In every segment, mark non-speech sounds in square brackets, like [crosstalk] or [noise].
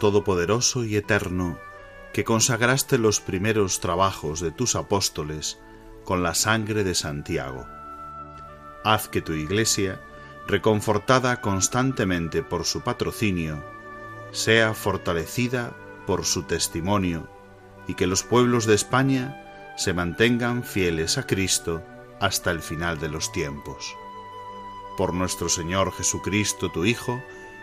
Todopoderoso y Eterno, que consagraste los primeros trabajos de tus apóstoles con la sangre de Santiago. Haz que tu Iglesia, reconfortada constantemente por su patrocinio, sea fortalecida por su testimonio y que los pueblos de España se mantengan fieles a Cristo hasta el final de los tiempos. Por nuestro Señor Jesucristo, tu Hijo,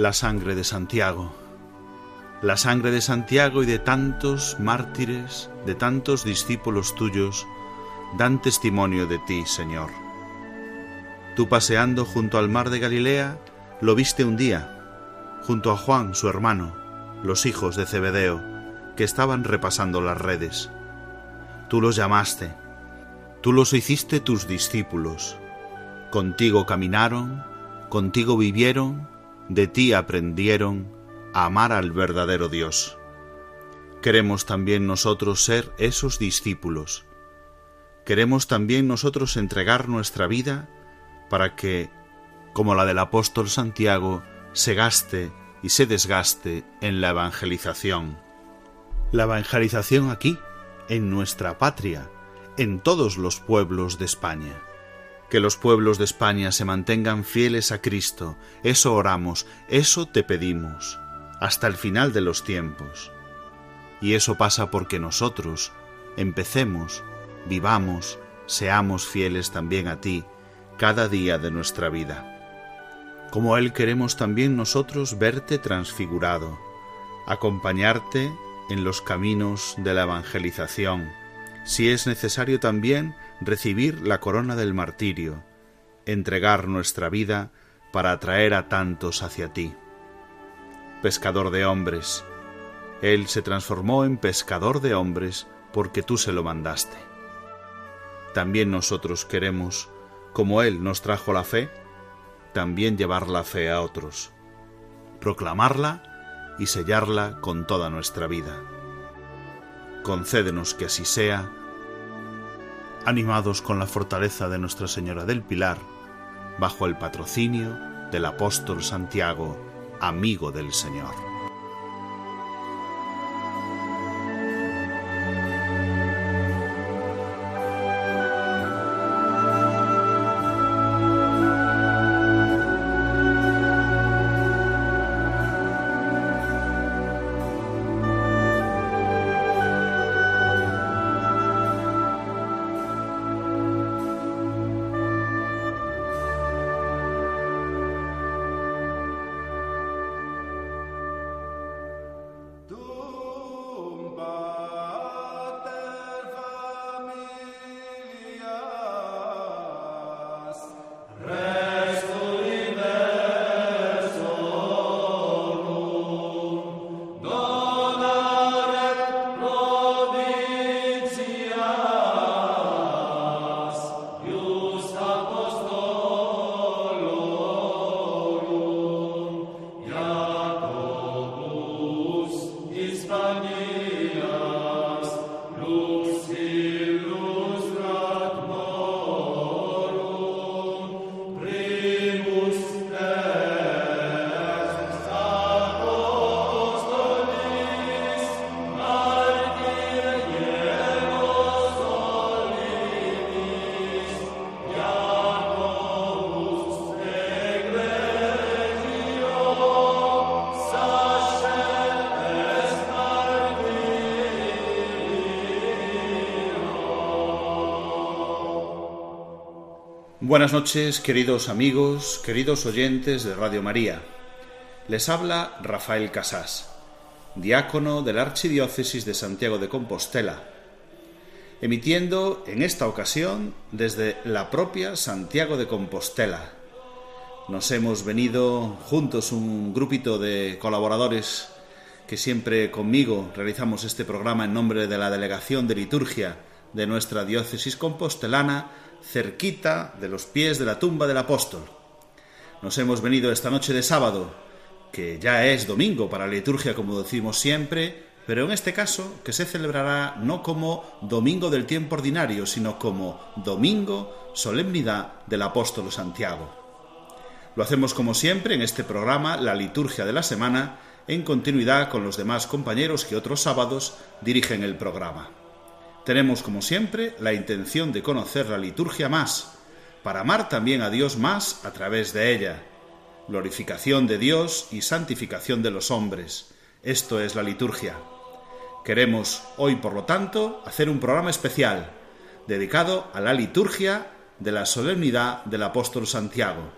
La sangre de Santiago, la sangre de Santiago y de tantos mártires, de tantos discípulos tuyos, dan testimonio de ti, Señor. Tú paseando junto al mar de Galilea, lo viste un día, junto a Juan, su hermano, los hijos de Zebedeo, que estaban repasando las redes. Tú los llamaste, tú los hiciste tus discípulos. Contigo caminaron, contigo vivieron, de ti aprendieron a amar al verdadero Dios. Queremos también nosotros ser esos discípulos. Queremos también nosotros entregar nuestra vida para que, como la del apóstol Santiago, se gaste y se desgaste en la evangelización. La evangelización aquí, en nuestra patria, en todos los pueblos de España que los pueblos de España se mantengan fieles a Cristo, eso oramos, eso te pedimos, hasta el final de los tiempos. Y eso pasa porque nosotros empecemos, vivamos, seamos fieles también a ti cada día de nuestra vida. Como Él queremos también nosotros verte transfigurado, acompañarte en los caminos de la evangelización, si es necesario también recibir la corona del martirio, entregar nuestra vida para atraer a tantos hacia ti. Pescador de hombres, Él se transformó en pescador de hombres porque tú se lo mandaste. También nosotros queremos, como Él nos trajo la fe, también llevar la fe a otros, proclamarla y sellarla con toda nuestra vida. Concédenos que así sea, animados con la fortaleza de Nuestra Señora del Pilar, bajo el patrocinio del apóstol Santiago, amigo del Señor. Buenas noches, queridos amigos, queridos oyentes de Radio María. Les habla Rafael Casás, diácono de la Archidiócesis de Santiago de Compostela, emitiendo en esta ocasión desde la propia Santiago de Compostela. Nos hemos venido juntos un grupito de colaboradores que siempre conmigo realizamos este programa en nombre de la Delegación de Liturgia de nuestra diócesis compostelana cerquita de los pies de la tumba del apóstol. Nos hemos venido esta noche de sábado, que ya es domingo para la liturgia como decimos siempre, pero en este caso que se celebrará no como domingo del tiempo ordinario, sino como domingo solemnidad del apóstol Santiago. Lo hacemos como siempre en este programa, la liturgia de la semana, en continuidad con los demás compañeros que otros sábados dirigen el programa. Tenemos, como siempre, la intención de conocer la liturgia más, para amar también a Dios más a través de ella. Glorificación de Dios y santificación de los hombres. Esto es la liturgia. Queremos hoy, por lo tanto, hacer un programa especial dedicado a la liturgia de la solemnidad del apóstol Santiago.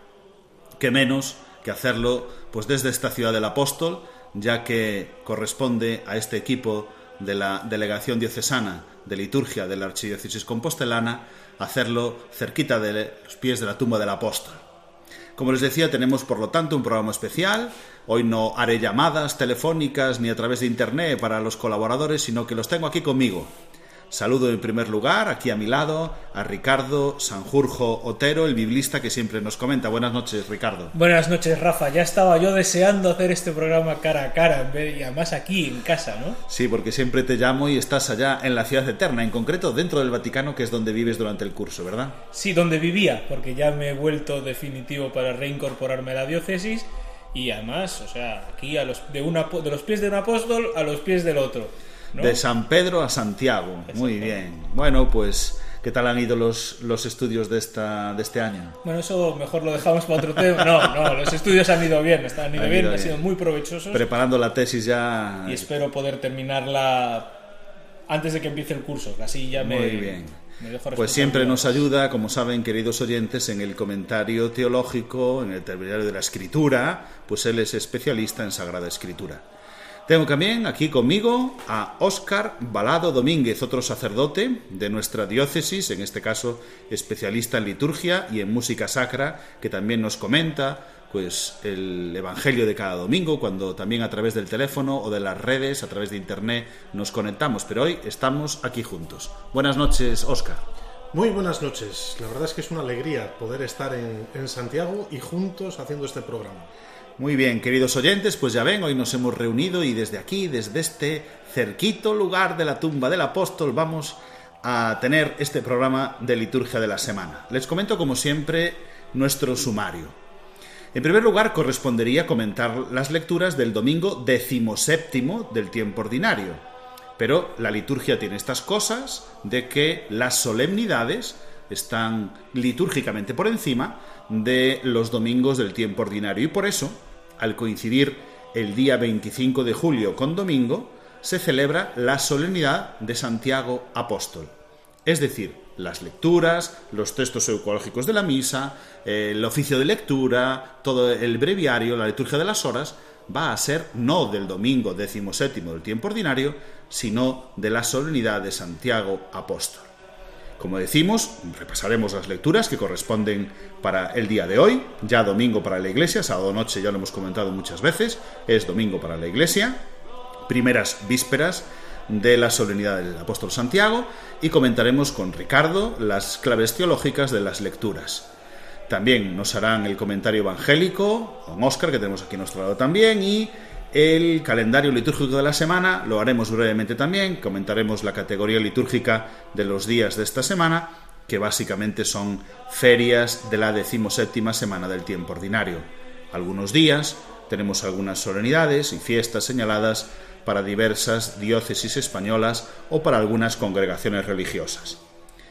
Qué menos que hacerlo pues desde esta ciudad del apóstol, ya que corresponde a este equipo de la delegación diocesana de liturgia de la Archidiócesis Compostelana, hacerlo cerquita de los pies de la tumba del apóstol. Como les decía, tenemos por lo tanto un programa especial. Hoy no haré llamadas telefónicas ni a través de internet para los colaboradores, sino que los tengo aquí conmigo. Saludo en primer lugar, aquí a mi lado, a Ricardo Sanjurjo Otero, el biblista que siempre nos comenta. Buenas noches, Ricardo. Buenas noches, Rafa. Ya estaba yo deseando hacer este programa cara a cara, y además aquí, en casa, ¿no? Sí, porque siempre te llamo y estás allá en la ciudad eterna, en concreto dentro del Vaticano, que es donde vives durante el curso, ¿verdad? Sí, donde vivía, porque ya me he vuelto definitivo para reincorporarme a la diócesis y además, o sea, aquí a los, de, una, de los pies de un apóstol a los pies del otro. De San Pedro a Santiago. Muy bien. Bueno, pues, ¿qué tal han ido los, los estudios de, esta, de este año? Bueno, eso mejor lo dejamos para otro tema. No, no, los estudios han ido bien, han ido, bien, han sido muy provechosos. Preparando la tesis ya. Y espero poder terminarla antes de que empiece el curso, así ya me. Muy bien. pues siempre nos ayuda, como saben, queridos oyentes, en el comentario teológico, en el terminario de la escritura, pues él es especialista en Sagrada Escritura. Tengo también aquí conmigo a Óscar Balado Domínguez, otro sacerdote de nuestra diócesis, en este caso especialista en liturgia y en música sacra, que también nos comenta pues el evangelio de cada domingo cuando también a través del teléfono o de las redes, a través de internet nos conectamos, pero hoy estamos aquí juntos. Buenas noches, Óscar. Muy buenas noches. La verdad es que es una alegría poder estar en, en Santiago y juntos haciendo este programa. Muy bien, queridos oyentes, pues ya ven, hoy nos hemos reunido y desde aquí, desde este cerquito lugar de la tumba del apóstol, vamos a tener este programa de liturgia de la semana. Les comento, como siempre, nuestro sumario. En primer lugar, correspondería comentar las lecturas del domingo decimoséptimo del tiempo ordinario. Pero la liturgia tiene estas cosas de que las solemnidades están litúrgicamente por encima de los domingos del tiempo ordinario y por eso, al coincidir el día 25 de julio con domingo, se celebra la solemnidad de Santiago Apóstol. Es decir, las lecturas, los textos eucológicos de la misa, el oficio de lectura, todo el breviario, la liturgia de las horas, va a ser no del domingo decimoséptimo del tiempo ordinario, sino de la solemnidad de Santiago Apóstol. Como decimos, repasaremos las lecturas que corresponden para el día de hoy, ya domingo para la iglesia, sábado noche ya lo hemos comentado muchas veces, es domingo para la iglesia, primeras vísperas de la solemnidad del apóstol Santiago y comentaremos con Ricardo las claves teológicas de las lecturas. También nos harán el comentario evangélico con Óscar, que tenemos aquí a nuestro lado también, y el calendario litúrgico de la semana lo haremos brevemente también, comentaremos la categoría litúrgica de los días de esta semana, que básicamente son ferias de la decimoséptima semana del tiempo ordinario. Algunos días tenemos algunas solemnidades y fiestas señaladas para diversas diócesis españolas o para algunas congregaciones religiosas.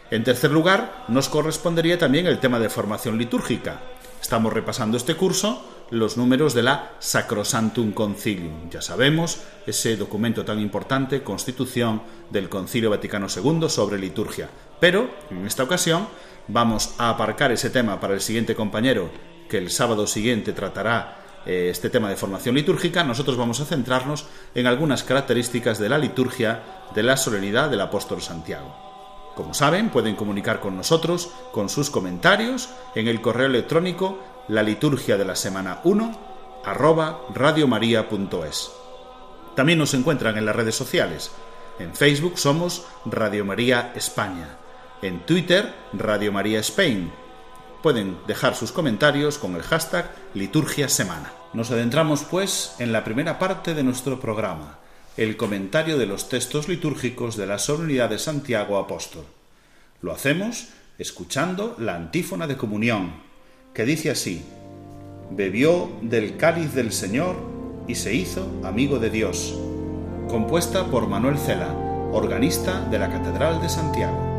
En tercer lugar, nos correspondería también el tema de formación litúrgica. Estamos repasando este curso los números de la Sacrosantum Concilium. Ya sabemos, ese documento tan importante, constitución del Concilio Vaticano II sobre liturgia. Pero, en esta ocasión, vamos a aparcar ese tema para el siguiente compañero, que el sábado siguiente tratará eh, este tema de formación litúrgica, nosotros vamos a centrarnos en algunas características de la liturgia de la solemnidad del apóstol Santiago. Como saben, pueden comunicar con nosotros con sus comentarios en el correo electrónico la liturgia de la semana 1 arroba radiomaria.es. También nos encuentran en las redes sociales. En Facebook somos Radio María España. En Twitter, Radio María Spain. Pueden dejar sus comentarios con el hashtag Liturgia Semana. Nos adentramos, pues, en la primera parte de nuestro programa, el comentario de los textos litúrgicos de la solemnidad de Santiago Apóstol. Lo hacemos escuchando la antífona de comunión, que dice así, bebió del cáliz del Señor y se hizo amigo de Dios, compuesta por Manuel Cela, organista de la Catedral de Santiago.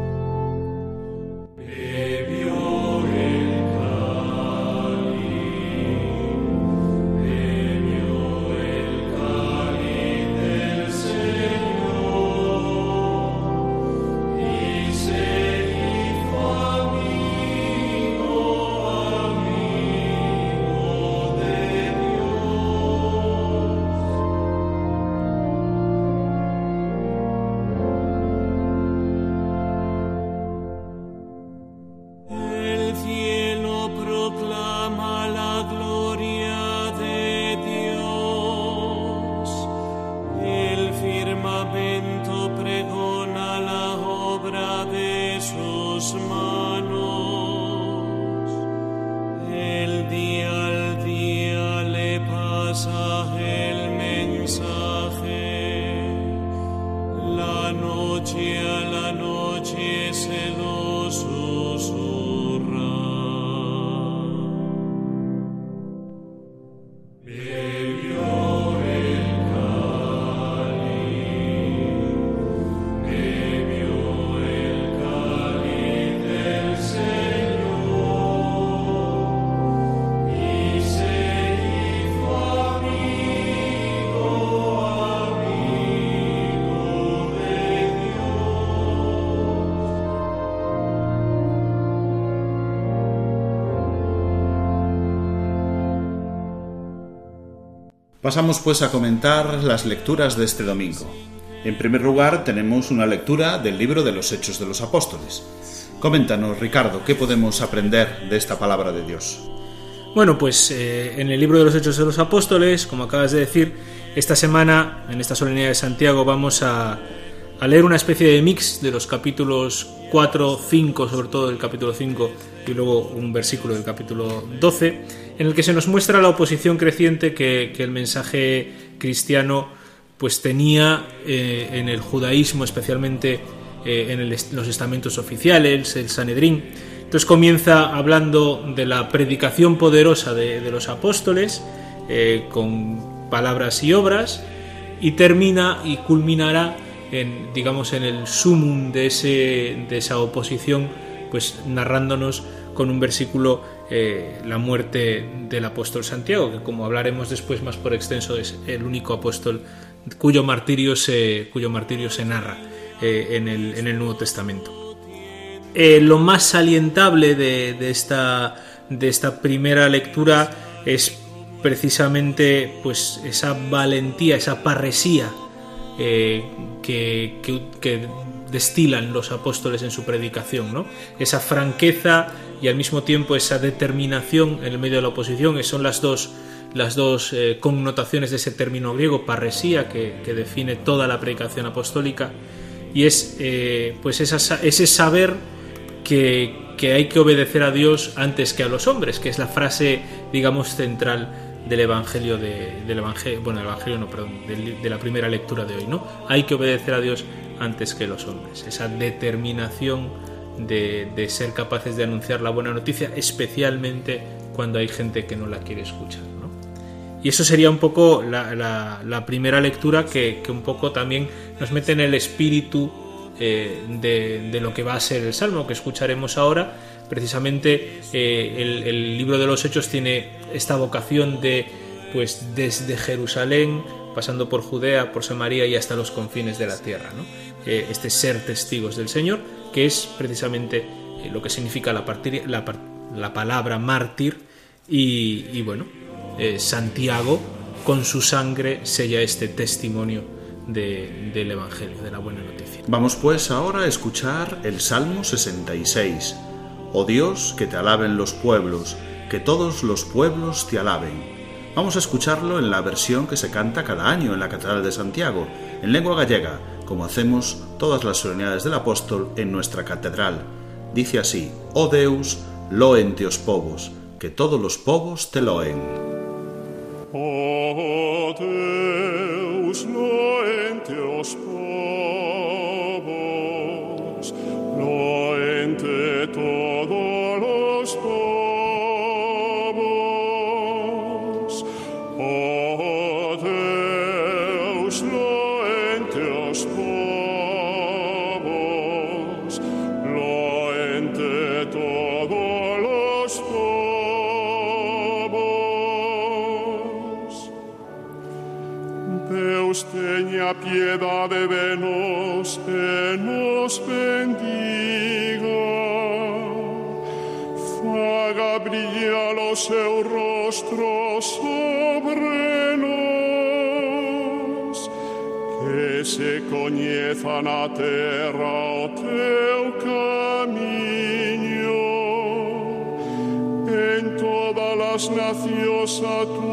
Pasamos pues a comentar las lecturas de este domingo. En primer lugar, tenemos una lectura del libro de los Hechos de los Apóstoles. Coméntanos, Ricardo, ¿qué podemos aprender de esta palabra de Dios? Bueno, pues eh, en el libro de los Hechos de los Apóstoles, como acabas de decir, esta semana, en esta solemnidad de Santiago, vamos a, leer una especie de mix de los capítulos 4, 5, sobre todo del capítulo 5, y luego un versículo del capítulo 12 en el que se nos muestra la oposición creciente que, el mensaje cristiano pues tenía eh, en el judaísmo, especialmente eh, en, los estamentos oficiales, el Sanedrín. Entonces comienza hablando de la predicación poderosa de, los apóstoles, eh, con palabras y obras, y termina y culminará en, digamos, en el sumum de, ese, de esa oposición, pues narrándonos con un versículo eh, la muerte del apóstol Santiago, que como hablaremos después más por extenso es el único apóstol cuyo martirio se, cuyo martirio se narra eh, en, el, Nuevo Testamento. Eh, lo más salientable de, esta, de esta primera lectura es precisamente pues, esa valentía, esa parresía que, destilan los apóstoles en su predicación, ¿no? Esa franqueza y al mismo tiempo esa determinación en el medio de la oposición, son las dos, las dos eh, connotaciones de ese término griego, parresía, que, define toda la predicación apostólica, y es eh, pues ese saber que, hay que obedecer a Dios antes que a los hombres, que es la frase, digamos, central del Evangelio de, del Evangelio, bueno, el Evangelio no, de, la primera lectura de hoy, ¿no? Hay que obedecer a Dios antes que los hombres. Esa determinación de, ser capaces de anunciar la buena noticia, especialmente cuando hay gente que no la quiere escuchar. Y eso sería un poco la, primera lectura que, un poco también nos mete en el espíritu eh, de, lo que va a ser el Salmo que escucharemos ahora, Precisamente eh, el, libro de los Hechos tiene esta vocación de, pues desde Jerusalén, pasando por Judea, por Samaria y hasta los confines de la tierra. Eh, este ser testigos del Señor, que es precisamente lo que significa la, la, palabra mártir y, bueno, Santiago con su sangre sella este testimonio del Evangelio, de la buena noticia. Vamos pues ahora a escuchar el Salmo 66. Oh Dios, que te alaben los pueblos, que todos los pueblos te alaben. Vamos a escucharlo en la versión que se canta cada año en la Catedral de Santiago, en lengua gallega, como hacemos todas las solemnidades del apóstol en nuestra catedral. Dice así, Oh Deus, loen os povos, que todos los povos te loen. Oh Deus, loente os povos, Deus teña piedade de nos e nos bendiga. Faga brillar o seu rostro sobre nos. Que se coñeza na terra o teu camiño. En todas las nacións a túa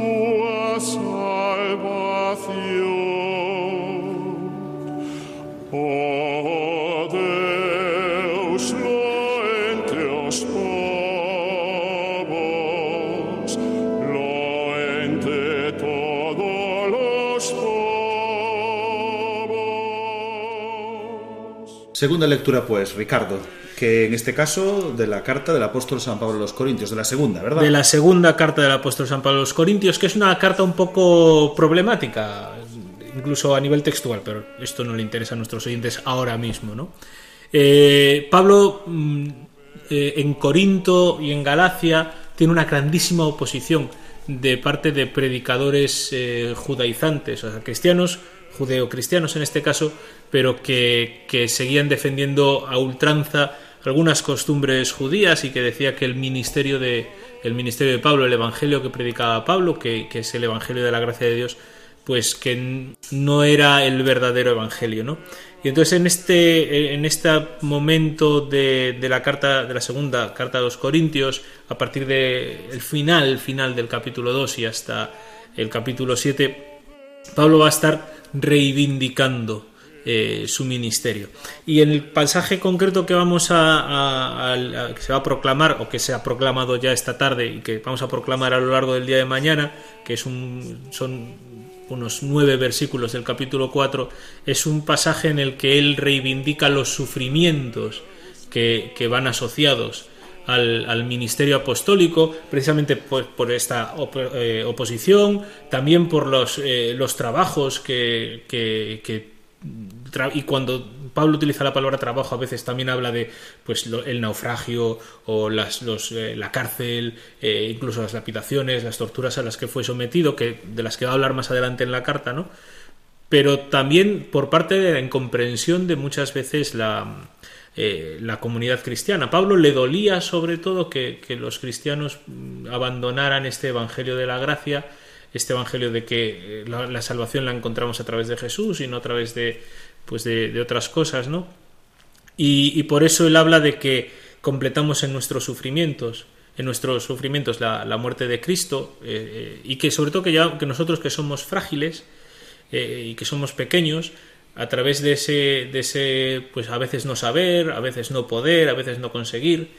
Segunda lectura pues, Ricardo, que en este caso de la carta del apóstol San Pablo a los Corintios, de la segunda, ¿verdad? De la segunda carta del apóstol San Pablo a los Corintios, que es una carta un poco problemática, incluso a nivel textual, pero esto no le interesa a nuestros oyentes ahora mismo, ¿no? Eh, Pablo mm, eh, en Corinto y en Galacia tiene una grandísima oposición de parte de predicadores eh, judaizantes, o sea, cristianos, judeocristianos en este caso, pero que, que seguían defendiendo a ultranza algunas costumbres judías y que decía que el ministerio de, el ministerio de Pablo, el evangelio que predicaba Pablo, que, que es el evangelio de la gracia de Dios, pues que no era el verdadero evangelio, ¿no? Y entonces en este, en este momento de, de la carta, de la segunda carta de los Corintios, a partir del el final, final del capítulo 2 y hasta el capítulo 7, Pablo va a estar reivindicando eh, su ministerio. Y en el pasaje concreto que vamos a, se va a proclamar o que se ha proclamado ya esta tarde y que vamos a proclamar a lo largo del día de mañana, que es son unos nueve versículos del capítulo 4, es un pasaje en el que él reivindica los sufrimientos que, van asociados al, ministerio apostólico, precisamente por, por esta eh, oposición, también por los, eh, los trabajos que, y cuando Pablo utiliza la palabra trabajo a veces también habla de pues lo- el naufragio o las, los, eh, la cárcel eh, incluso las lapidaciones las torturas a las que fue sometido que de las que va a hablar más adelante en la carta no pero también por parte de la incomprensión de muchas veces la, eh, la comunidad cristiana. Pablo le dolía sobre todo que, los cristianos mm, abandonaran este Evangelio de la gracia, este Evangelio de que eh, la, salvación la encontramos a través de Jesús y no a través de, pues de, otras cosas, ¿no? Y, por eso él habla de que completamos en nuestros sufrimientos, en nuestros sufrimientos la, la muerte de Cristo eh, eh, y que sobre todo que, ya, que nosotros que somos frágiles, y que somos pequeños, a través de ese, de ese, pues a veces no saber, a veces no poder, a veces no conseguir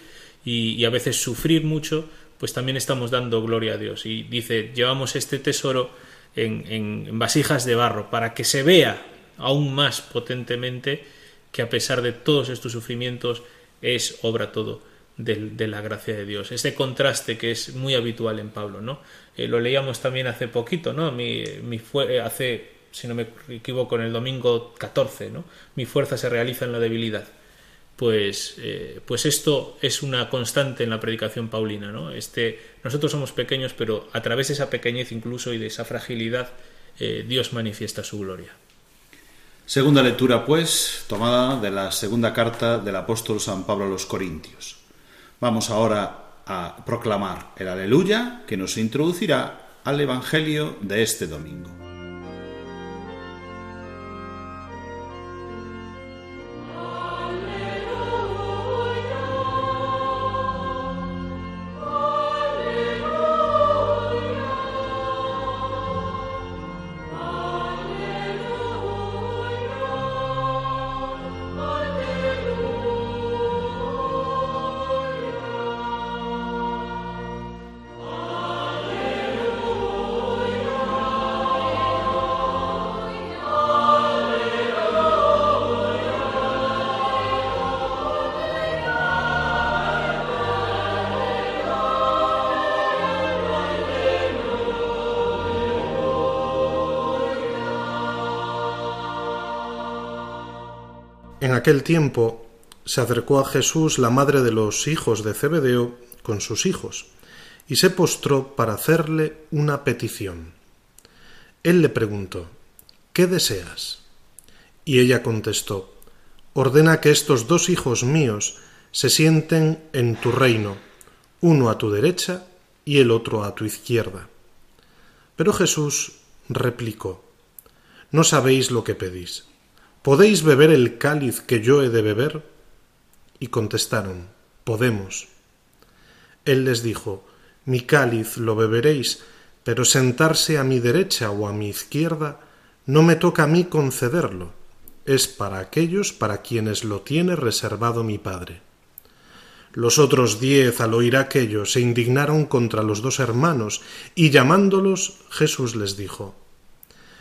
y a veces sufrir mucho, pues también estamos dando gloria a Dios. Y dice, llevamos este tesoro en, en- vasijas de barro para que se vea aún más potentemente que a pesar de todos estos sufrimientos es obra todo de, la gracia de Dios. Este contraste que es muy habitual en Pablo, ¿no? Eh, lo leíamos también hace poquito, ¿no? Mi, mi fue, eh, hace, si no me equivoco, en el domingo 14, ¿no? Mi fuerza se realiza en la debilidad. Pues, eh, pues esto es una constante en la predicación paulina. ¿no? Este, nosotros somos pequeños, pero a través de esa pequeñez incluso y de esa fragilidad, eh, Dios manifiesta su gloria. Segunda lectura, pues, tomada de la segunda carta del apóstol San Pablo a los Corintios. Vamos ahora a proclamar el aleluya que nos introducirá al Evangelio de este domingo. Aquel tiempo se acercó a Jesús la madre de los hijos de Zebedeo con sus hijos, y se postró para hacerle una petición. Él le preguntó, ¿Qué deseas? Y ella contestó, Ordena que estos dos hijos míos se sienten en tu reino, uno a tu derecha y el otro a tu izquierda. Pero Jesús replicó, No sabéis lo que pedís. ¿Podéis beber el cáliz que yo he de beber? Y contestaron, Podemos. Él les dijo, Mi cáliz lo beberéis, pero sentarse a mi derecha o a mi izquierda no me toca a mí concederlo, es para aquellos para quienes lo tiene reservado mi Padre. Los otros diez, al oír aquello, se indignaron contra los dos hermanos, y llamándolos, Jesús les dijo,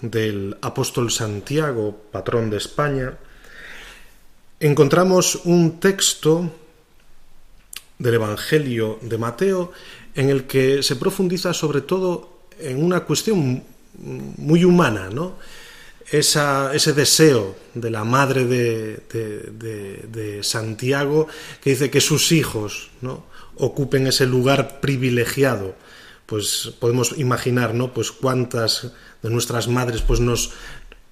del apóstol Santiago, patrón de España, encontramos un texto del Evangelio de Mateo en el que se profundiza sobre todo en una cuestión muy humana, ¿no? ese deseo de la madre de, de, Santiago que dice que sus hijos ¿no? ocupen ese lugar privilegiado pues podemos imaginar, ¿no? Pues cuántas de nuestras madres pues nos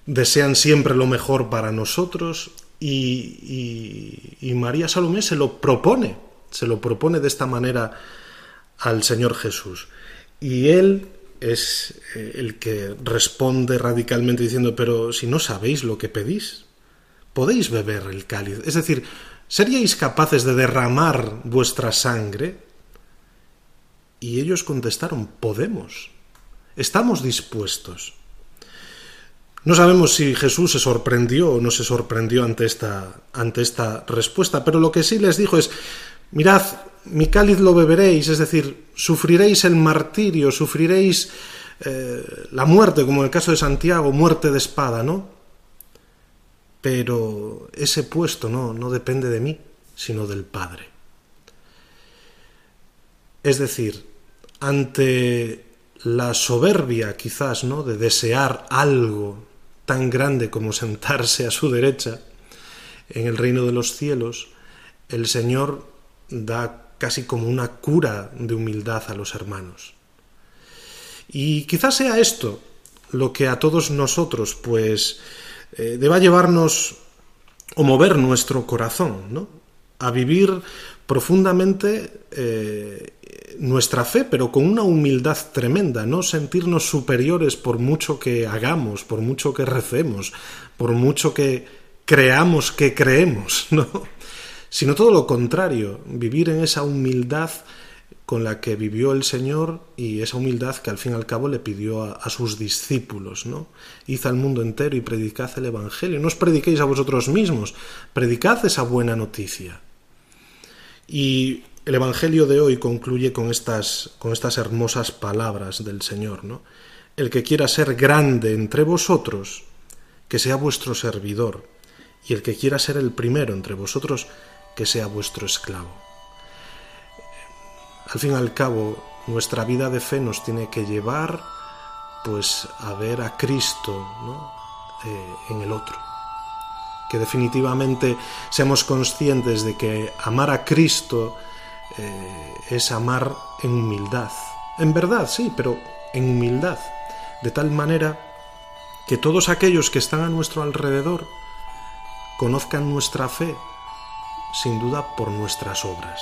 desean siempre lo mejor para nosotros y, y, María Salomé se lo propone, se lo propone de esta manera al Señor Jesús. Y él es eh, el que responde radicalmente diciendo, pero si no sabéis lo que pedís, podéis beber el cáliz. Es decir, ¿seríais capaces de derramar vuestra sangre y ellos contestaron, podemos, estamos dispuestos. No sabemos si Jesús se sorprendió o no se sorprendió ante esta, ante esta respuesta, pero lo que sí les dijo es, mirad, mi cáliz lo beberéis, es decir, sufriréis el martirio, sufriréis eh, la muerte, como en el caso de Santiago, muerte de espada, ¿no? Pero ese puesto no, no depende de mí, sino del Padre. Es decir, ante la soberbia quizás, ¿no? de desear algo tan grande como sentarse a su derecha en el reino de los cielos, el Señor da casi como una cura de humildad a los hermanos. Y quizás sea esto lo que a todos nosotros pues eh, deba llevarnos o mover nuestro corazón, ¿no? A vivir profundamente eh, nuestra fe, pero con una humildad tremenda, no sentirnos superiores por mucho que hagamos, por mucho que recemos, por mucho que creamos que creemos, [laughs] ¿no? Sino todo lo contrario, vivir en esa humildad con la que vivió el Señor y esa humildad que al fin y al cabo le pidió a, sus discípulos, ¿no? Id al mundo entero y predicad el Evangelio. No os prediquéis a vosotros mismos, predicad esa buena noticia. Y el Evangelio de hoy concluye con estas, con estas hermosas palabras del Señor, ¿no? El que quiera ser grande entre vosotros, que sea vuestro servidor, y el que quiera ser el primero entre vosotros, que sea vuestro esclavo. Al fin y al cabo, nuestra vida de fe nos tiene que llevar pues a ver a Cristo eh, en el otro. Que definitivamente seamos conscientes de que amar a Cristo eh, es amar en humildad. En verdad, sí, pero en humildad. De tal manera que todos aquellos que están a nuestro alrededor conozcan nuestra fe, sin duda por nuestras obras.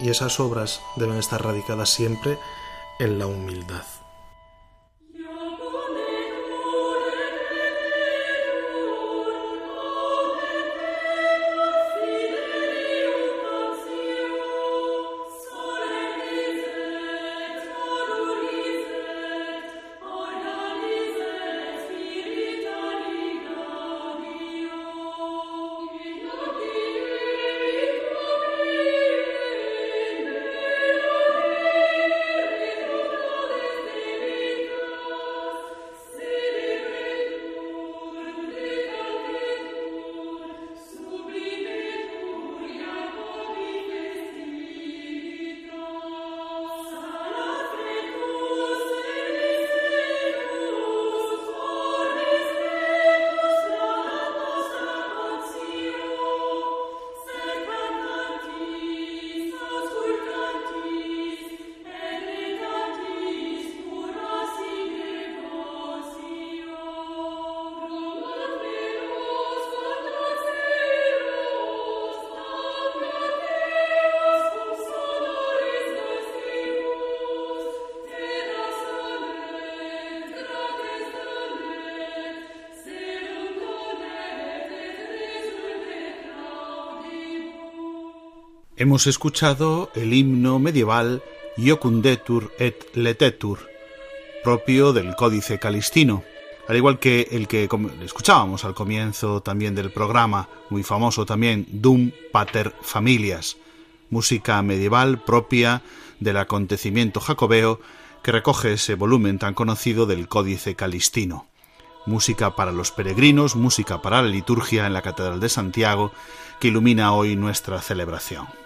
Y esas obras deben estar radicadas siempre en la humildad. Hemos escuchado el himno medieval Iocundetur et Letetur, propio del Códice Calistino, al igual que el que escuchábamos al comienzo también del programa, muy famoso también, Dum Pater Familias, música medieval propia del acontecimiento jacobeo que recoge ese volumen tan conocido del Códice Calistino. Música para los peregrinos, música para la liturgia en la Catedral de Santiago, que ilumina hoy nuestra celebración.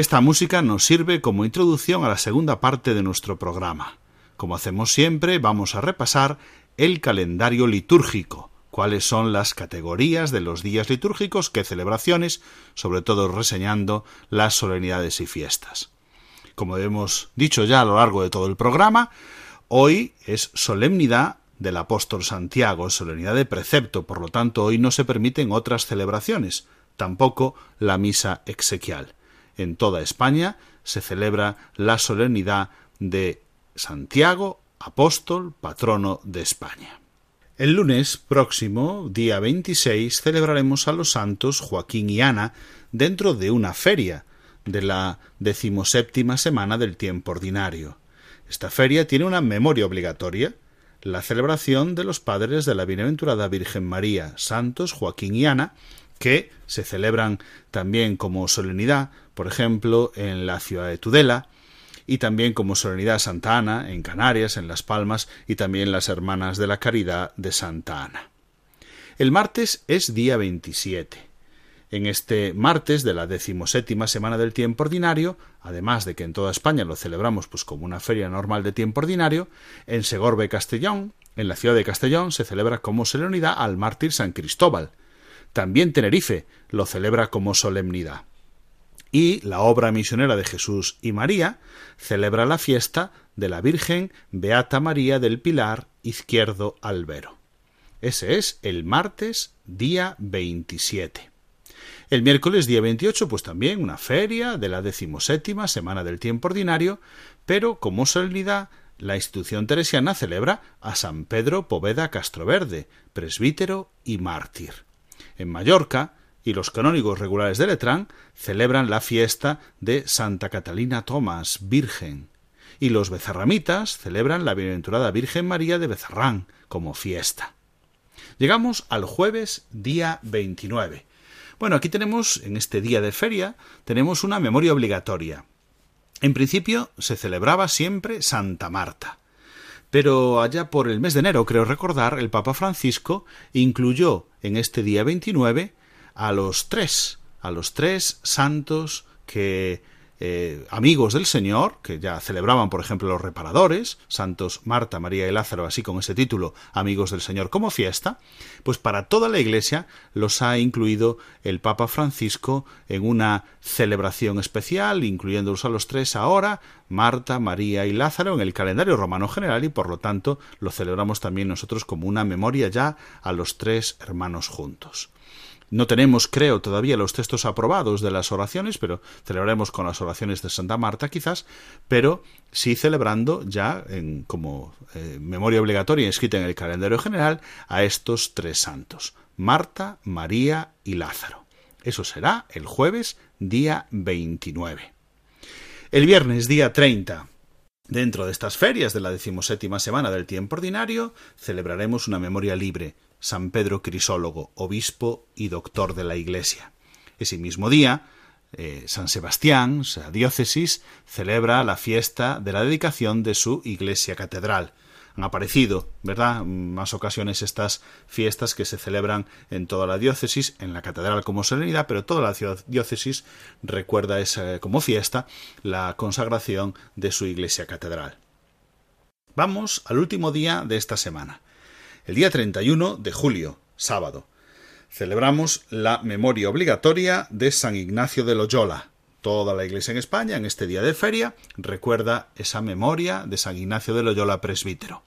Esta música nos sirve como introducción a la segunda parte de nuestro programa. Como hacemos siempre, vamos a repasar el calendario litúrgico, cuáles son las categorías de los días litúrgicos, qué celebraciones, sobre todo reseñando las solemnidades y fiestas. Como hemos dicho ya a lo largo de todo el programa, hoy es solemnidad del apóstol Santiago, solemnidad de precepto, por lo tanto hoy no se permiten otras celebraciones, tampoco la misa exequial en toda España se celebra la solemnidad de Santiago, apóstol, patrono de España. El lunes próximo, día 26, celebraremos a los santos Joaquín y Ana dentro de una feria de la decimoséptima semana del tiempo ordinario. Esta feria tiene una memoria obligatoria, la celebración de los padres de la Bienaventurada Virgen María, santos Joaquín y Ana, que se celebran también como solemnidad, por ejemplo, en la ciudad de Tudela, y también como solemnidad Santa Ana en Canarias, en Las Palmas, y también las Hermanas de la Caridad de Santa Ana. El martes es día 27. En este martes de la decimoséptima semana del tiempo ordinario, además de que en toda España lo celebramos pues como una feria normal de tiempo ordinario, en Segorbe Castellón, en la ciudad de Castellón, se celebra como solemnidad al mártir San Cristóbal, también Tenerife lo celebra como solemnidad. Y la obra misionera de Jesús y María celebra la fiesta de la Virgen Beata María del Pilar Izquierdo Albero. Ese es el martes día 27. El miércoles día 28, pues también una feria de la decimoséptima semana del tiempo ordinario, pero como solemnidad la institución teresiana celebra a San Pedro Poveda Castroverde, presbítero y mártir. En Mallorca, y los canónigos regulares de Letrán celebran la fiesta de Santa Catalina Tomás, Virgen, y los becerramitas celebran la Bienaventurada Virgen María de Bezarrán como fiesta. Llegamos al jueves día 29. Bueno, aquí tenemos, en este día de feria, tenemos una memoria obligatoria. En principio se celebraba siempre Santa Marta. Pero allá por el mes de enero, creo recordar, el Papa Francisco incluyó en este día 29 a los tres, a los tres santos que eh, amigos del Señor, que ya celebraban, por ejemplo, los reparadores, santos Marta, María y Lázaro, así con ese título, amigos del Señor como fiesta, pues para toda la Iglesia los ha incluido el Papa Francisco en una celebración especial, incluyéndolos a los tres ahora, Marta, María y Lázaro, en el calendario romano general y por lo tanto lo celebramos también nosotros como una memoria ya a los tres hermanos juntos. No tenemos, creo, todavía los textos aprobados de las oraciones, pero celebraremos con las oraciones de Santa Marta quizás, pero sí celebrando ya en, como eh, memoria obligatoria escrita en el calendario general a estos tres santos, Marta, María y Lázaro. Eso será el jueves día 29. El viernes día 30, Dentro de estas ferias de la decimoséptima semana del tiempo ordinario, celebraremos una memoria libre, San Pedro Crisólogo, obispo y doctor de la Iglesia. Ese mismo día, eh, San Sebastián, la diócesis, celebra la fiesta de la dedicación de su iglesia catedral. Han aparecido, ¿verdad?, más ocasiones estas fiestas que se celebran en toda la diócesis, en la catedral como solemnidad, pero toda la diócesis recuerda esa, como fiesta la consagración de su iglesia catedral. Vamos al último día de esta semana, el día 31 de julio, sábado. Celebramos la memoria obligatoria de San Ignacio de Loyola. Toda la Iglesia en España, en este día de feria, recuerda esa memoria de San Ignacio de Loyola presbítero.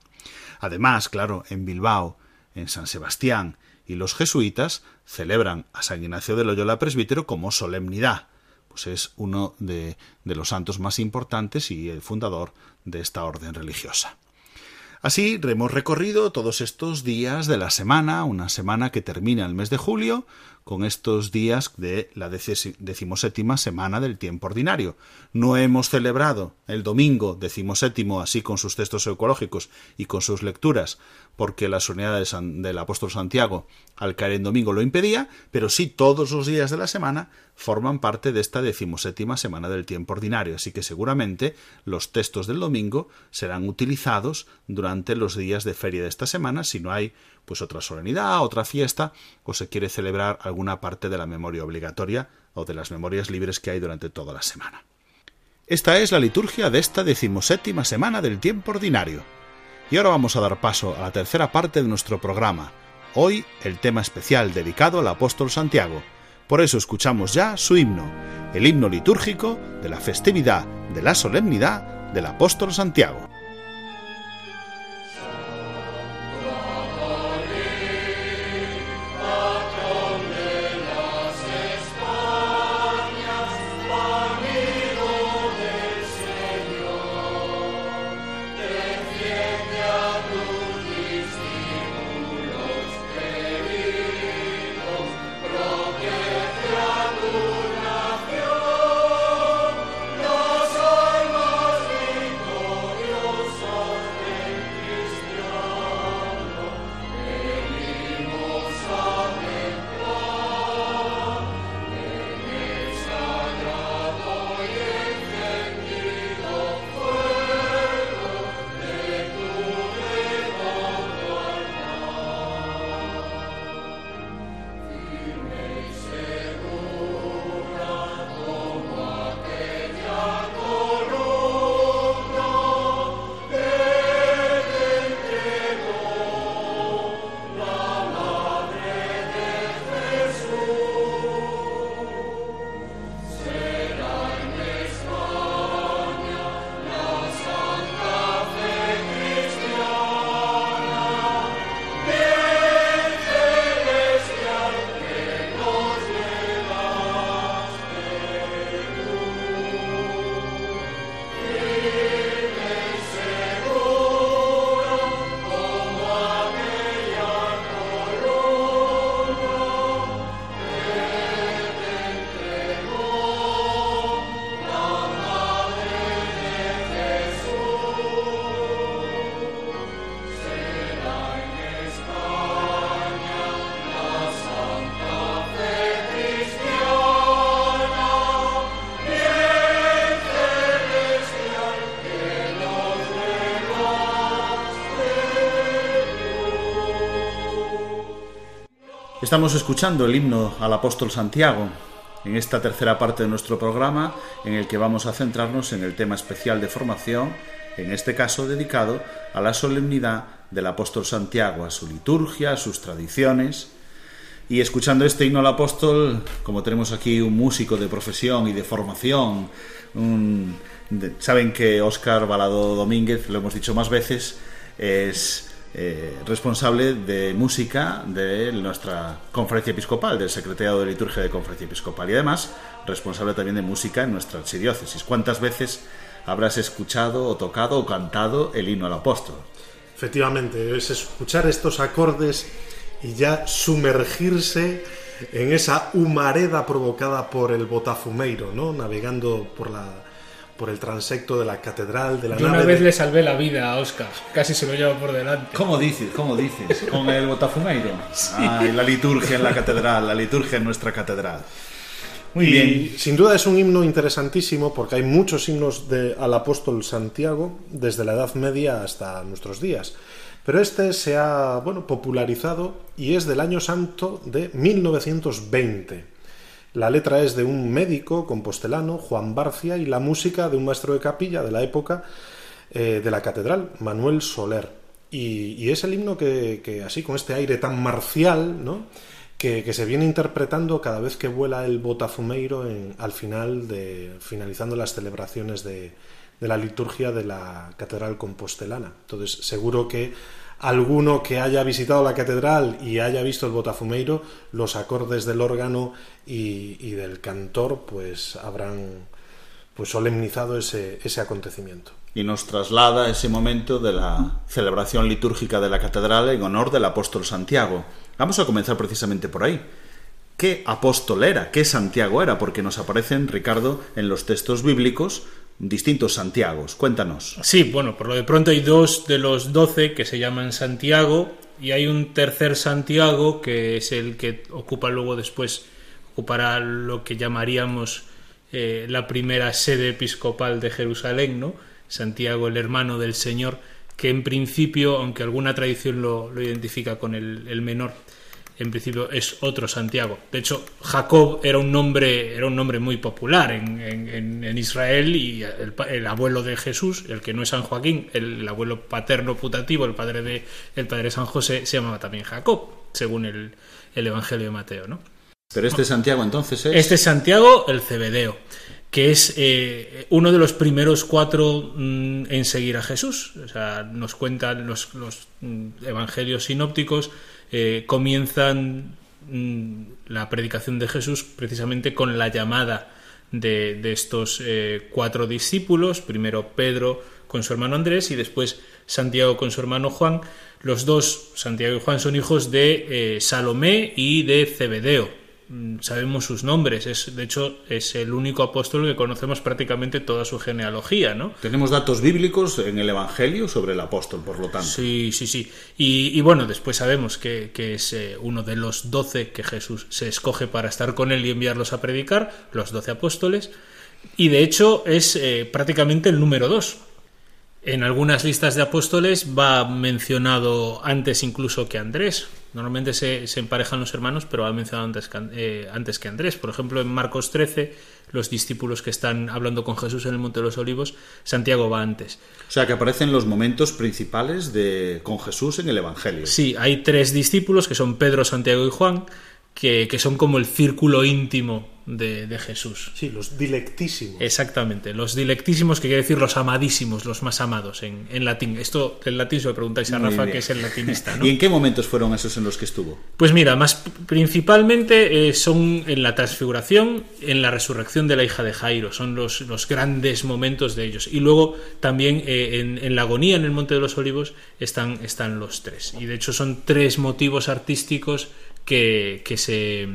Además, claro, en Bilbao, en San Sebastián y los jesuitas celebran a San Ignacio de Loyola presbítero como solemnidad, pues es uno de, de los santos más importantes y el fundador de esta orden religiosa. Así hemos recorrido todos estos días de la semana, una semana que termina el mes de julio, con estos días de la decimoséptima semana del tiempo ordinario. No hemos celebrado el domingo decimoséptimo así con sus textos ecológicos y con sus lecturas, porque la solemnidad del apóstol Santiago al caer en domingo lo impedía, pero sí todos los días de la semana forman parte de esta decimoséptima semana del tiempo ordinario, así que seguramente los textos del domingo serán utilizados durante los días de feria de esta semana, si no hay pues otra solemnidad, otra fiesta, o se quiere celebrar alguna parte de la memoria obligatoria o de las memorias libres que hay durante toda la semana. Esta es la liturgia de esta decimoséptima semana del tiempo ordinario. Y ahora vamos a dar paso a la tercera parte de nuestro programa. Hoy el tema especial dedicado al apóstol Santiago. Por eso escuchamos ya su himno, el himno litúrgico de la festividad de la solemnidad del apóstol Santiago. Estamos escuchando el himno al apóstol Santiago en esta tercera parte de nuestro programa en el que vamos a centrarnos en el tema especial de formación, en este caso dedicado a la solemnidad del apóstol Santiago, a su liturgia, a sus tradiciones. Y escuchando este himno al apóstol, como tenemos aquí un músico de profesión y de formación, saben que Óscar Balado Domínguez, lo hemos dicho más veces, es eh, responsable de música de nuestra conferencia episcopal, del secretariado de liturgia de conferencia episcopal y además responsable también de música en nuestra archidiócesis. ¿Cuántas veces habrás escuchado o tocado o cantado el himno al apóstol? Efectivamente, es escuchar estos acordes y ya sumergirse en esa humareda provocada por el botafumeiro, ¿no? Navegando por la por el transecto de la catedral, de la Yo nave. una vez de- le salvé la vida a Oscar, casi se lo lleva por delante. ¿Cómo dices? ¿Cómo dices? ¿Con el botafumeiro? [laughs] Ah, y la liturgia en la catedral, la liturgia en nuestra catedral. Muy y bien. sin duda es un himno interesantísimo porque hay muchos himnos de, al apóstol Santiago desde la Edad Media hasta nuestros días. Pero este se ha bueno, popularizado y es del año santo de 1920. La letra es de un médico compostelano, Juan Barcia, y la música de un maestro de capilla de la época eh, de la catedral, Manuel Soler. Y, y es el himno que, así, con este aire tan marcial, ¿no? que, que se viene interpretando cada vez que vuela el botafumeiro en, al final de finalizando las celebraciones de, de la liturgia de la catedral compostelana. Entonces, seguro que alguno que haya visitado la catedral y haya visto el botafumeiro, los acordes del órgano y, del cantor, pues habrán pues solemnizado ese, ese acontecimiento. Y nos traslada ese momento de la celebración litúrgica de la catedral en honor del apóstol Santiago. Vamos a comenzar precisamente por ahí. ¿Qué apóstol era? ¿Qué Santiago era? Porque nos aparecen, Ricardo, en los textos bíblicos distintos Santiagos. Cuéntanos. Sí, bueno, por lo de pronto hay dos de los doce que se llaman Santiago y hay un tercer Santiago que es el que ocupa luego después, ocupará lo que llamaríamos eh, la primera sede episcopal de Jerusalén, ¿no? Santiago, el hermano del Señor, que en principio, aunque alguna tradición lo, lo identifica con el, el menor, en principio es otro Santiago. De hecho, Jacob era un nombre, era un nombre muy popular en, en- en Israel y el, el abuelo de Jesús, el que no es San Joaquín, el, el abuelo paterno putativo, el padre de el padre San José, se llamaba también Jacob, según el, el Evangelio de Mateo, ¿no? Pero este Santiago entonces es... Este es Santiago el Cebedeo, que es eh, uno de los primeros cuatro mm, en seguir a Jesús. O sea, nos cuentan los, los, mm, evangelios sinópticos, eh, comienzan mm, la predicación de Jesús precisamente con la llamada de, estos eh, cuatro discípulos, primero Pedro con su hermano Andrés y después Santiago con su hermano Juan. Los dos, Santiago y Juan, son hijos de eh, Salomé y de Cebedeo. Mm, Sabemos sus nombres, es, de hecho es el único apóstol que conocemos prácticamente toda su genealogía, ¿no? Tenemos datos bíblicos en el Evangelio sobre el apóstol, por lo tanto. Sí, sí, sí. Y, y bueno, después sabemos que, que es eh, uno de los doce que Jesús se escoge para estar con él y enviarlos a predicar, los doce apóstoles. Y de hecho es eh, prácticamente el número dos. En algunas listas de apóstoles va mencionado antes incluso que Andrés. Normalmente se, se emparejan los hermanos, pero va mencionado antes que, eh, antes que Andrés. Por ejemplo, en Marcos 13, los discípulos que están hablando con Jesús en el Monte de los Olivos, Santiago va antes. O sea, que aparecen los momentos principales de con Jesús en el Evangelio. Sí, hay tres discípulos que son Pedro, Santiago y Juan, que, que son como el círculo íntimo de, de Jesús. Sí, los dilectísimos. Exactamente, los dilectísimos, que quiere decir los amadísimos, los más amados en, en latín. Esto en latín se lo preguntáis a Muy Rafa, bien. que es el latinista, [laughs] ¿no? ¿Y en qué momentos fueron esos en los que estuvo? Pues mira, más principalmente eh, son en la transfiguración, en la resurrección de la hija de Jairo, son los, los grandes momentos de ellos. Y luego también eh, en, en la agonía, en el Monte de los Olivos, están, están los tres. Y de hecho son tres motivos artísticos que, se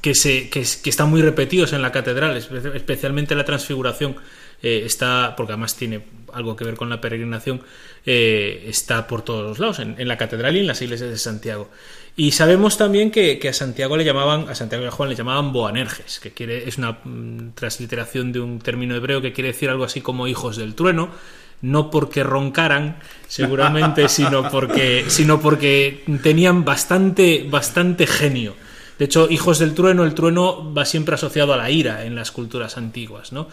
que, se, que, están muy repetidos en la catedral, especialmente la transfiguración. Eh, está, porque además tiene algo que ver con la peregrinación, eh, está por todos los lados, en, en, la catedral y en las iglesias de Santiago. Y sabemos también que, que, a Santiago le llamaban, a Santiago y a Juan le llamaban Boanerges, que quiere, es una mm, transliteración de un término hebreo que quiere decir algo así como hijos del trueno. No porque roncaran, seguramente, [laughs] sino porque, sino porque tenían bastante, bastante genio. De hecho, hijos del trueno, el trueno va siempre asociado a la ira en las culturas antiguas, ¿no?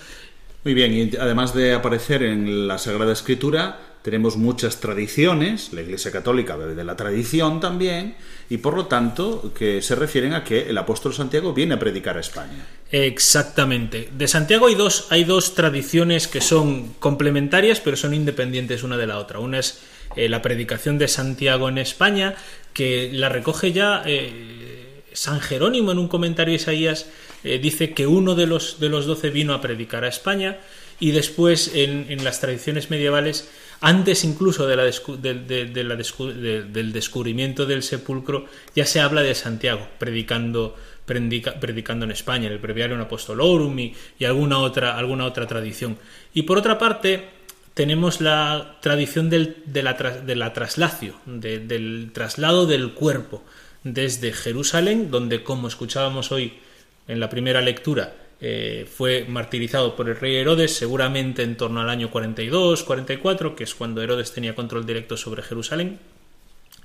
Muy bien, y además de aparecer en la Sagrada Escritura, tenemos muchas tradiciones, la Iglesia Católica bebe de la tradición también, y por lo tanto que se refieren a que el apóstol Santiago viene a predicar a España. Exactamente. De Santiago hay dos, hay dos tradiciones que son complementarias, pero son independientes una de la otra. Una es eh, la predicación de Santiago en España, que la recoge ya eh, San Jerónimo en un comentario de Isaías eh, dice que uno de los, de los doce vino a predicar a España y después en, las tradiciones medievales, antes incluso de la del descubrimiento del sepulcro, ya se habla de Santiago predicando, predicando en España, en el Breviarium Apostolorum y, y alguna, otra, alguna otra tradición. Y por otra parte, tenemos la tradición del, de la traslacio, del traslado del cuerpo desde Jerusalén, donde, como escuchábamos hoy, en la primera lectura eh, fue martirizado por el rey Herodes, seguramente en torno al año 42, 44, que es cuando Herodes tenía control directo sobre Jerusalén.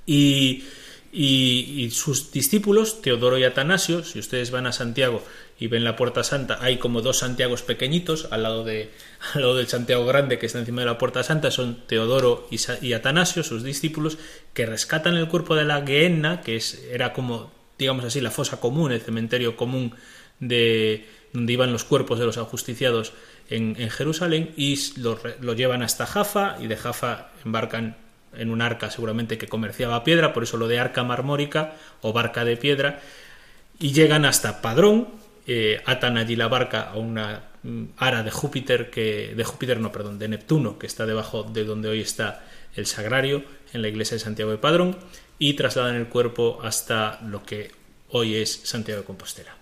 Y, y, sus discípulos, Teodoro y Atanasio, si ustedes van a Santiago y ven la Puerta Santa, hay como dos Santiagos pequeñitos al lado, de, [laughs] al lado del Santiago Grande que está encima de la Puerta Santa, son Teodoro y, y Atanasio, sus discípulos, que rescatan el cuerpo de la Gehenna, que es, era como digamos así, la fosa común, el cementerio común de donde iban los cuerpos de los ajusticiados en, Jerusalén y lo, llevan hasta Jaffa y de Jaffa embarcan en un arca seguramente que comerciaba piedra, por eso lo de arca marmórica o barca de piedra, y llegan hasta Padrón, eh, atan allí la barca a una mm, ara de Júpiter, que, de Júpiter no, perdón, de Neptuno, que está debajo de donde hoy está el sagrario, en la iglesia de Santiago de Padrón, y trasladan el cuerpo hasta lo que hoy es Santiago de Compostela.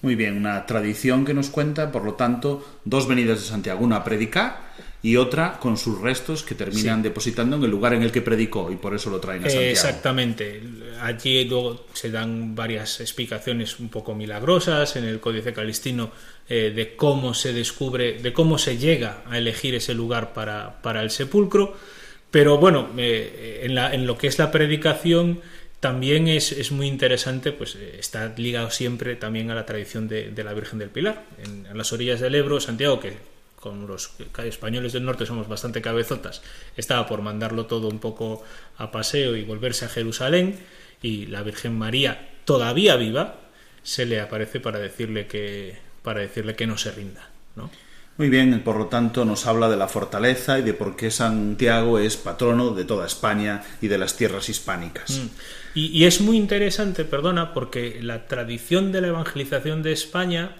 Muy bien, una tradición que nos cuenta, por lo tanto, dos venidas de Santiago, una a predicar y otra con sus restos que terminan depositando en el lugar en el que predicó y por eso lo traen a Santiago. Exactamente. Allí luego se dan varias explicaciones un poco milagrosas en el Códice Calistino eh, de cómo se descubre, de cómo se llega a elegir ese lugar para, para el sepulcro. Pero bueno, eh, en, la, en, lo que es la predicación también es, muy interesante, pues eh, está ligado siempre también a la tradición de, la Virgen del Pilar. En, las orillas del Ebro, Santiago, que con los españoles del norte somos bastante cabezotas, estaba por mandarlo todo un poco a paseo y volverse a Jerusalén, y la Virgen María, todavía viva, se le aparece para decirle que, para decirle que no se rinda. ¿no? Muy bien, por lo tanto nos habla de la fortaleza y de por qué Santiago es patrono de toda España y de las tierras hispánicas. Mm. Y, es muy interesante, perdona, porque la tradición de la evangelización de España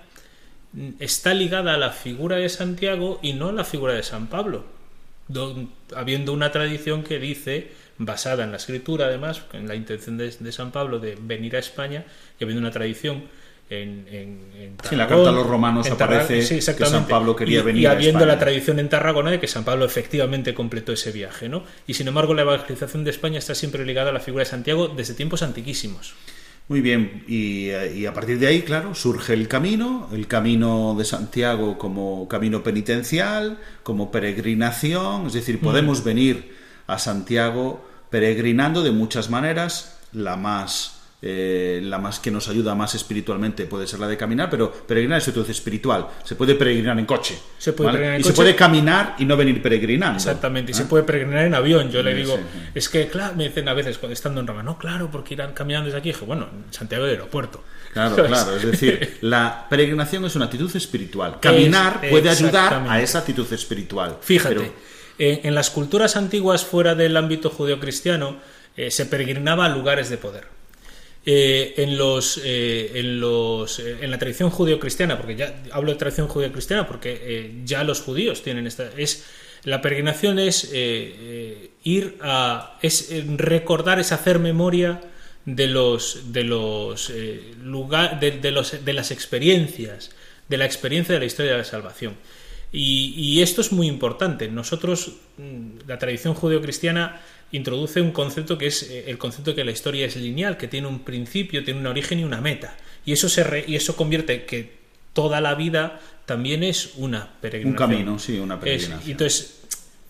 mm, está ligada a la figura de Santiago y no a la figura de San Pablo, habiendo una tradición que dice, basada en la escritura además, en la intención de, de San Pablo de venir a España, y habiendo una tradición en, en, la carta a los romanos aparece que San Pablo quería venir y habiendo la tradición en Tarragona de que San Pablo efectivamente completó ese viaje ¿no? y sin embargo la evangelización de España está siempre ligada a la figura de Santiago desde tiempos antiquísimos. Muy bien, y, y, a partir de ahí, claro, surge el camino, el camino de Santiago como camino penitencial, como peregrinación, es decir, podemos venir a Santiago peregrinando de muchas maneras, la más eh, la más que nos ayuda más espiritualmente puede ser la de caminar, pero peregrinar es entonces espiritual. Se puede peregrinar en coche. Se puede y se puede caminar y no venir peregrinando. Exactamente, y se ¿eh? puede peregrinar en avión. Yo le digo, es que, claro, me dicen a veces cuando estando en Roma, no, claro, porque irán caminando desde aquí. Dije, bueno, en Santiago del aeropuerto. Claro, [laughs] claro. Es decir, [laughs] la peregrinación es una actitud espiritual. Caminar puede ayudar a esa actitud espiritual. Fíjate, en las culturas antiguas fuera del ámbito judeocristiano eh, se peregrinaba a lugares de poder. Eh, en, los, eh, en, los, eh, en la tradición judeo-cristiana, porque ya hablo de tradición judeo-cristiana porque ya los judíos tienen esta... Es, la peregrinación es ir a... es recordar, es hacer memoria de los de los lugar, de, los de las experiencias de la experiencia de la historia de la salvación. Y, esto es muy importante. Nosotros mm, la tradición judeo-cristiana introduce un concepto que es eh, el concepto de que la historia es lineal, que tiene un principio, tiene un origen y una meta. Y eso, se y eso convierte que toda la vida también es una peregrinación. Un camino, sí, una peregrinación. entonces,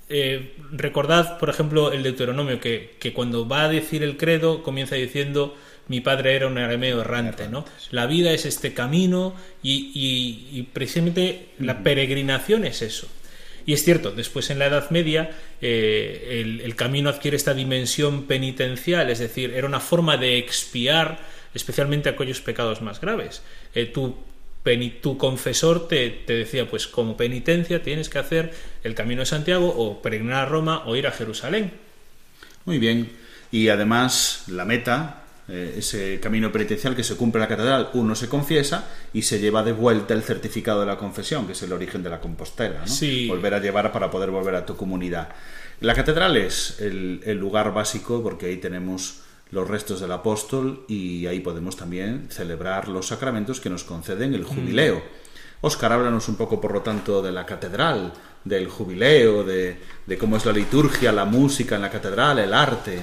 eh, recordad, por ejemplo, el Deuteronomio, que, que, cuando va a decir el credo comienza diciendo mi padre era un arameo errante, ¿no? La vida es este camino y, y, y precisamente la peregrinación es eso. Y es cierto, después en la Edad Media eh, el, camino adquiere esta dimensión penitencial, es decir, era una forma de expiar especialmente aquellos pecados más graves. Eh, tu, tu confesor te, te, decía, pues como penitencia tienes que hacer el camino de Santiago o peregrinar a Roma o ir a Jerusalén. Muy bien. Y además la meta eh, ese camino penitencial que se cumple en la catedral, uno se confiesa y se lleva de vuelta el certificado de la confesión, que es el origen de la compostela, ¿no? Sí. Volver a llevar para poder volver a tu comunidad. La catedral es el, el lugar básico porque ahí tenemos los restos del apóstol y ahí podemos también celebrar los sacramentos que nos conceden el jubileo. Mm. Óscar, háblanos un poco, por lo tanto, de la catedral, del jubileo, de, de cómo es la liturgia, la música en la catedral, el arte.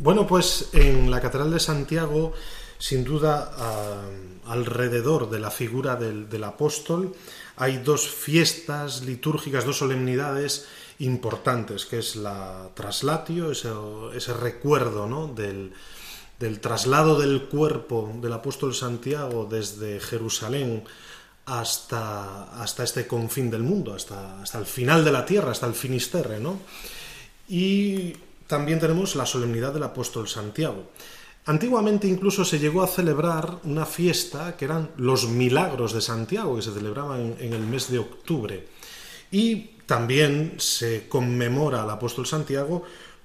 Bueno, pues en la Catedral de Santiago, sin duda, a, alrededor de la figura del, apóstol, hay dos fiestas litúrgicas, dos solemnidades importantes, que es la traslatio, ese, ese recuerdo ¿no? del, del traslado del cuerpo del apóstol Santiago desde Jerusalén hasta, hasta este confín del mundo, hasta, hasta el final de la tierra, hasta el finisterre, ¿no? Y también tenemos la solemnidad del apóstol Santiago. Antiguamente incluso se llegó a celebrar una fiesta que eran los milagros de Santiago, que se celebraban en, el mes de octubre. Y también se conmemora al apóstol Santiago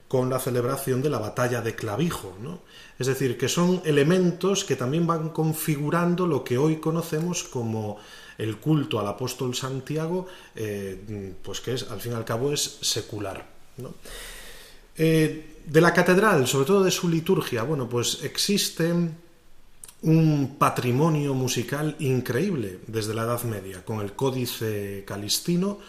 con la celebración de la batalla de Clavijo. ¿no? Es decir, que son elementos que también van configurando lo que hoy conocemos como el culto al apóstol Santiago, eh, pues que es, al fin y al cabo es secular. ¿no? Eh, de la catedral, sobre todo de su liturgia, bueno, pues existe un patrimonio musical increíble desde la Edad Media, con el Códice Calistino,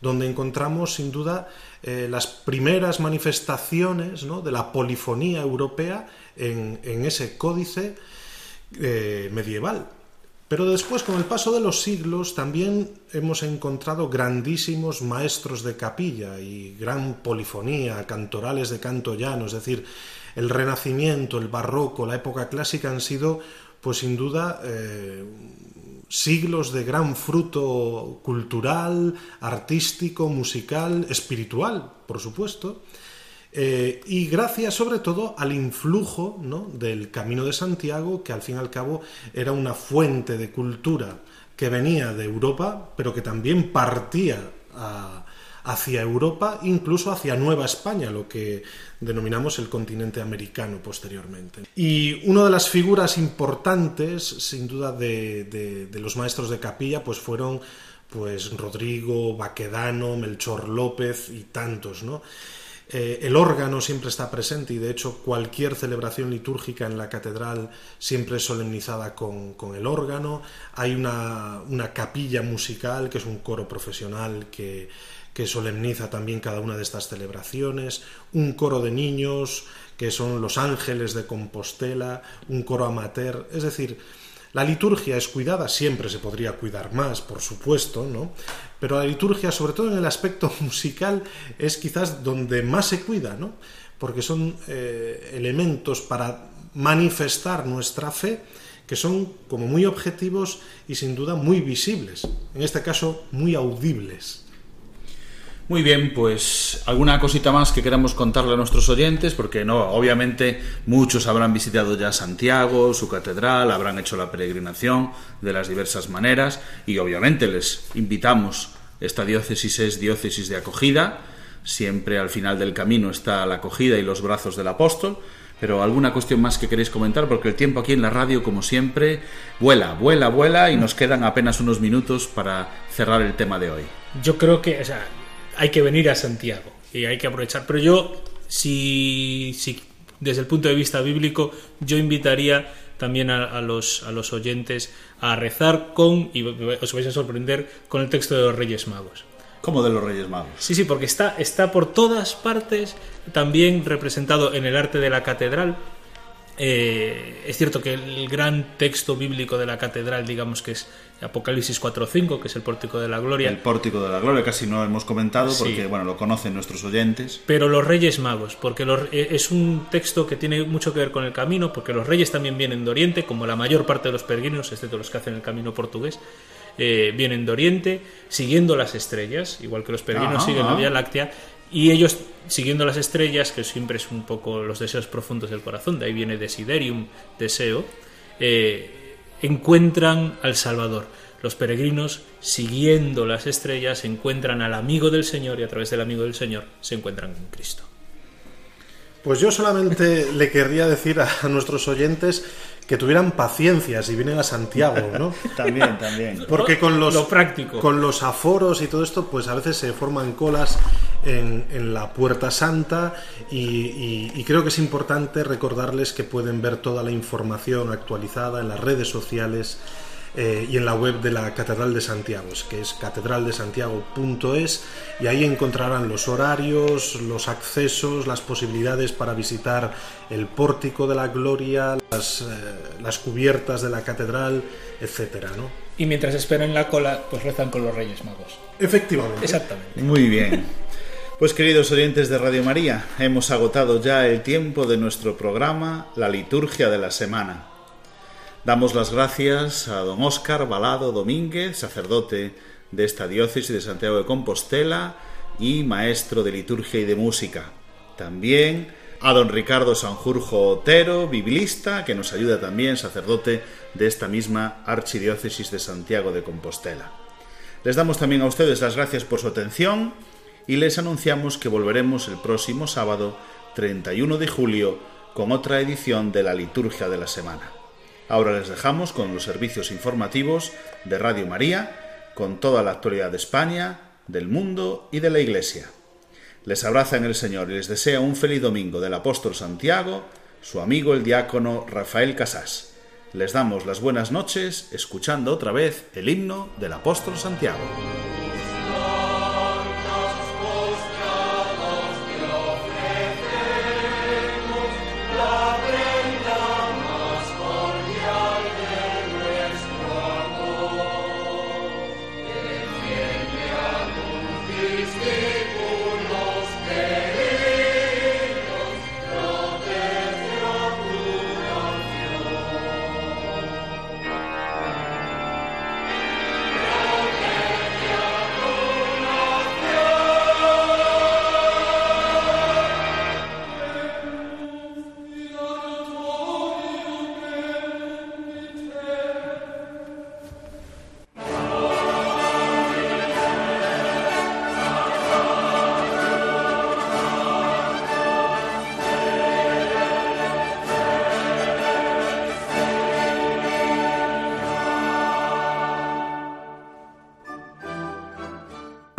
donde encontramos sin duda eh, las primeras manifestaciones de la polifonía europea en, en ese códice eh, medieval. Pero después, con el paso de los siglos, también hemos encontrado grandísimos maestros de capilla y gran polifonía, cantorales de canto llano, es decir, el Renacimiento, el Barroco, la época clásica han sido, pues sin duda, eh, siglos de gran fruto cultural, artístico, musical, espiritual, por supuesto. Eh, y gracias sobre todo al influjo del Camino de Santiago, que al fin y al cabo era una fuente de cultura que venía de Europa, pero que también partía a, hacia Europa, incluso hacia Nueva España, lo que denominamos el continente americano posteriormente. Y una de las figuras importantes, sin duda, de los maestros de capilla, pues fueron pues Rodrigo, Baquedano, Melchor López y tantos, ¿no? Eh, el órgano siempre está presente y de hecho cualquier celebración litúrgica en la catedral siempre es solemnizada con, el órgano. Hay una, una, capilla musical que es un coro profesional que, que solemniza también cada una de estas celebraciones. Un coro de niños que son los ángeles de Compostela, un coro amateur. Es decir, la liturgia es cuidada, siempre se podría cuidar más, por supuesto, ¿no? Pero la liturgia, sobre todo en el aspecto [laughs] musical, es quizás donde más se cuida, ¿no? Porque son eh, elementos para manifestar nuestra fe que son como muy objetivos y sin duda muy visibles, en este caso muy audibles. Muy bien, pues alguna cosita más que queramos contarle a nuestros oyentes, porque no, obviamente muchos habrán visitado ya Santiago, su catedral, habrán hecho la peregrinación de las diversas maneras y obviamente les invitamos, esta diócesis es diócesis de acogida, siempre al final del camino está la acogida y los brazos del apóstol, pero alguna cuestión más que queréis comentar, porque el tiempo aquí en la radio, como siempre, vuela, vuela, vuela y nos quedan apenas unos minutos para cerrar el tema de hoy. Yo creo que, o sea, hay que venir a Santiago y hay que aprovechar. Pero yo, si, si desde el punto de vista bíblico, yo invitaría también a, a, los, a los oyentes a rezar con, y os vais a sorprender, con el texto de los Reyes Magos. ¿Cómo de los Reyes Magos? Sí, sí, porque está, está por todas partes, también representado en el arte de la catedral. Eh, es cierto que el gran texto bíblico de la catedral, digamos que es Apocalipsis 4.5, que es el pórtico de la gloria. El pórtico de la gloria, casi no hemos comentado porque bueno, lo conocen nuestros oyentes. Pero los Reyes Magos, porque los- eh, es un texto que tiene mucho que ver con el camino, porque los reyes también vienen de Oriente, como la mayor parte de los peregrinos, excepto los que hacen el camino portugués, eh, vienen de Oriente, siguiendo las estrellas, igual que los peregrinos Ajá, siguen la ajá. Vía Láctea, y ellos siguiendo las estrellas, que siempre es un poco los deseos profundos del corazón, de ahí viene desiderium, deseo, eh, encuentran al Salvador. Los peregrinos, siguiendo las estrellas, encuentran al amigo del Señor y a través del amigo del Señor se encuentran con Cristo. Pues yo solamente le querría decir a nuestros oyentes que tuvieran paciencia si vienen a Santiago, ¿no? [laughs] También, también. Porque con los, Lo práctico. con los aforos y todo esto, pues a veces se forman colas en, en la Puerta Santa y, y- y creo que es importante recordarles que pueden ver toda la información actualizada en las redes sociales eh, y en la web de la Catedral de Santiago, que es catedraldesantiago.es y ahí encontrarán los horarios, los accesos, las posibilidades para visitar el pórtico de la gloria, las, eh, las cubiertas de la catedral, etcétera, ¿no? Y mientras esperan la cola, pues rezan con los Reyes Magos. Efectivamente. Exactamente. Muy bien. Pues queridos oyentes de Radio María, hemos agotado ya el tiempo de nuestro programa La Liturgia de la Semana. Damos las gracias a don Óscar Balado Domínguez, sacerdote de esta diócesis de Santiago de Compostela y maestro de liturgia y de música. También a don Ricardo Sanjurjo Otero, biblista, que nos ayuda también, sacerdote de esta misma archidiócesis de Santiago de Compostela. Les damos también a ustedes las gracias por su atención y les anunciamos que volveremos el próximo sábado 31 de julio con otra edición de la Liturgia de la Semana. Ahora les dejamos con los servicios informativos de Radio María, con toda la actualidad de España, del mundo y de la Iglesia. Les abraza en el Señor y les desea un feliz domingo del apóstol Santiago, su amigo el diácono Rafael Casás. Les damos las buenas noches escuchando otra vez el himno del apóstol Santiago.